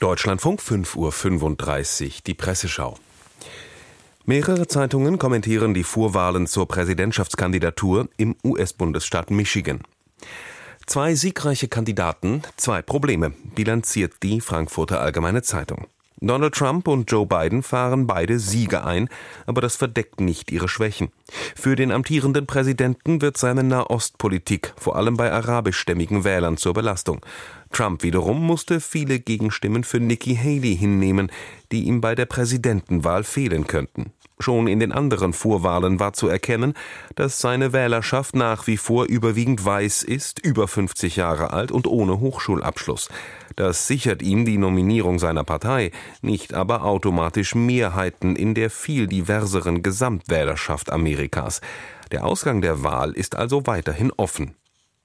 Deutschlandfunk 5.35 Uhr, die Presseschau. Mehrere Zeitungen kommentieren die Vorwahlen zur Präsidentschaftskandidatur im US-Bundesstaat Michigan. Zwei siegreiche Kandidaten, zwei Probleme, bilanziert die Frankfurter Allgemeine Zeitung. Donald Trump und Joe Biden fahren beide Siege ein, aber das verdeckt nicht ihre Schwächen. Für den amtierenden Präsidenten wird seine Nahostpolitik vor allem bei arabischstämmigen Wählern zur Belastung. Trump wiederum musste viele Gegenstimmen für Nikki Haley hinnehmen, die ihm bei der Präsidentenwahl fehlen könnten. Schon in den anderen Vorwahlen war zu erkennen, dass seine Wählerschaft nach wie vor überwiegend weiß ist, über 50 Jahre alt und ohne Hochschulabschluss. Das sichert ihm die Nominierung seiner Partei, nicht aber automatisch Mehrheiten in der viel diverseren Gesamtwählerschaft Amerikas. Der Ausgang der Wahl ist also weiterhin offen,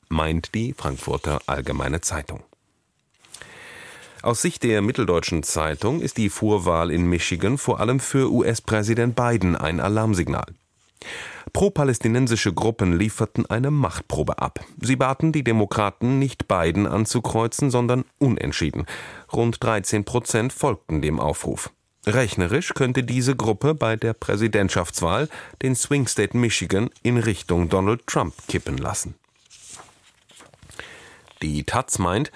meint die Frankfurter Allgemeine Zeitung. Aus Sicht der Mitteldeutschen Zeitung ist die Vorwahl in Michigan vor allem für US-Präsident Biden ein Alarmsignal. Pro-palästinensische Gruppen lieferten eine Machtprobe ab. Sie baten die Demokraten, nicht Biden anzukreuzen, sondern unentschieden. Rund 13 Prozent folgten dem Aufruf. Rechnerisch könnte diese Gruppe bei der Präsidentschaftswahl den Swing State Michigan in Richtung Donald Trump kippen lassen. Die Taz meint,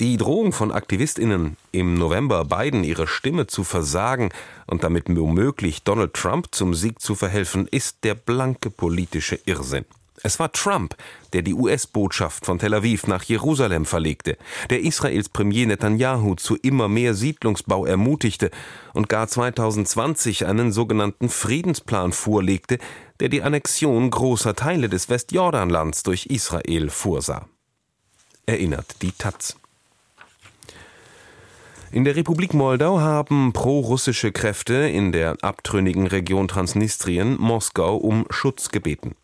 die Drohung von AktivistInnen, im November Biden ihre Stimme zu versagen und damit womöglich Donald Trump zum Sieg zu verhelfen, ist der blanke politische Irrsinn. Es war Trump, der die US-Botschaft von Tel Aviv nach Jerusalem verlegte, der Israels Premier Netanyahu zu immer mehr Siedlungsbau ermutigte und gar 2020 einen sogenannten Friedensplan vorlegte, der die Annexion großer Teile des Westjordanlands durch Israel vorsah. Erinnert die Taz. In der Republik Moldau haben pro-russische Kräfte in der abtrünnigen Region Transnistrien Moskau um Schutz gebeten.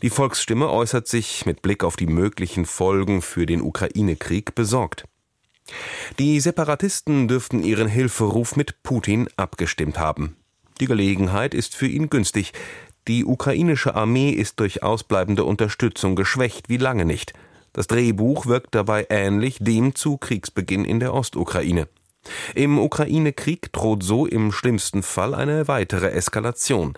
Die Volksstimme äußert sich mit Blick auf die möglichen Folgen für den Ukraine-Krieg besorgt. Die Separatisten dürften ihren Hilferuf mit Putin abgestimmt haben. Die Gelegenheit ist für ihn günstig. Die ukrainische Armee ist durch ausbleibende Unterstützung geschwächt wie lange nicht. Das Drehbuch wirkt dabei ähnlich dem zu Kriegsbeginn in der Ostukraine. Im Ukraine-Krieg droht so im schlimmsten Fall eine weitere Eskalation.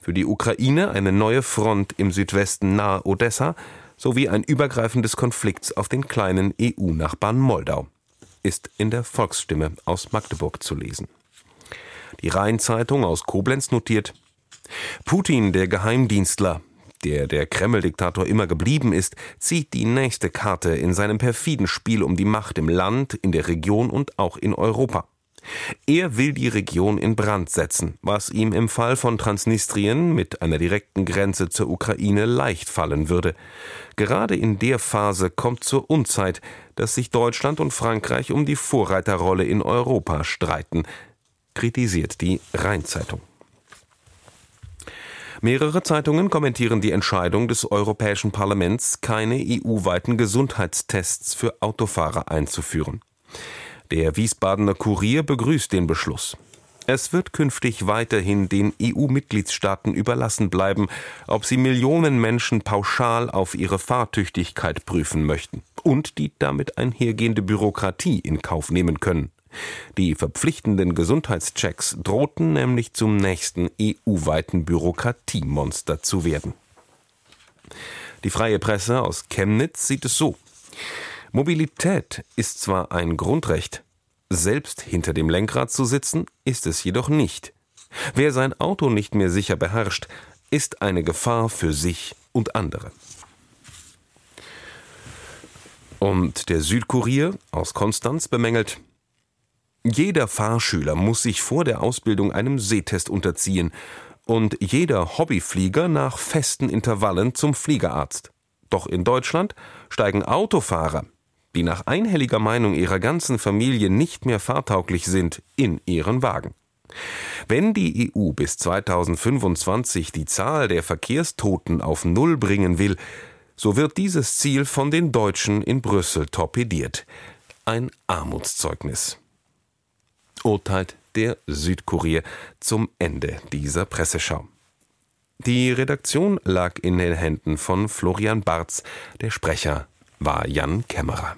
Für die Ukraine eine neue Front im Südwesten nahe Odessa sowie ein Übergreifen des Konflikts auf den kleinen EU-Nachbarn Moldau. Ist in der Volksstimme aus Magdeburg zu lesen. Die Rheinzeitung aus Koblenz notiert Putin, der Geheimdienstler, der der Kreml-Diktator immer geblieben ist, zieht die nächste Karte in seinem perfiden Spiel um die Macht im Land, in der Region und auch in Europa. Er will die Region in Brand setzen, was ihm im Fall von Transnistrien mit einer direkten Grenze zur Ukraine leicht fallen würde. Gerade in der Phase kommt zur Unzeit, dass sich Deutschland und Frankreich um die Vorreiterrolle in Europa streiten, kritisiert die Rheinzeitung. Mehrere Zeitungen kommentieren die Entscheidung des Europäischen Parlaments, keine EU-weiten Gesundheitstests für Autofahrer einzuführen. Der Wiesbadener Kurier begrüßt den Beschluss. Es wird künftig weiterhin den EU-Mitgliedstaaten überlassen bleiben, ob sie Millionen Menschen pauschal auf ihre Fahrtüchtigkeit prüfen möchten und die damit einhergehende Bürokratie in Kauf nehmen können. Die verpflichtenden Gesundheitschecks drohten nämlich zum nächsten EU-weiten Bürokratiemonster zu werden. Die freie Presse aus Chemnitz sieht es so. Mobilität ist zwar ein Grundrecht, selbst hinter dem Lenkrad zu sitzen, ist es jedoch nicht. Wer sein Auto nicht mehr sicher beherrscht, ist eine Gefahr für sich und andere. Und der Südkurier aus Konstanz bemängelt, jeder Fahrschüler muss sich vor der Ausbildung einem Sehtest unterziehen und jeder Hobbyflieger nach festen Intervallen zum Fliegerarzt. Doch in Deutschland steigen Autofahrer, die nach einhelliger Meinung ihrer ganzen Familie nicht mehr fahrtauglich sind, in ihren Wagen. Wenn die EU bis 2025 die Zahl der Verkehrstoten auf Null bringen will, so wird dieses Ziel von den Deutschen in Brüssel torpediert. Ein Armutszeugnis urteilt der Südkurier zum Ende dieser Presseschau. Die Redaktion lag in den Händen von Florian Barz, der Sprecher war Jan Kämmerer.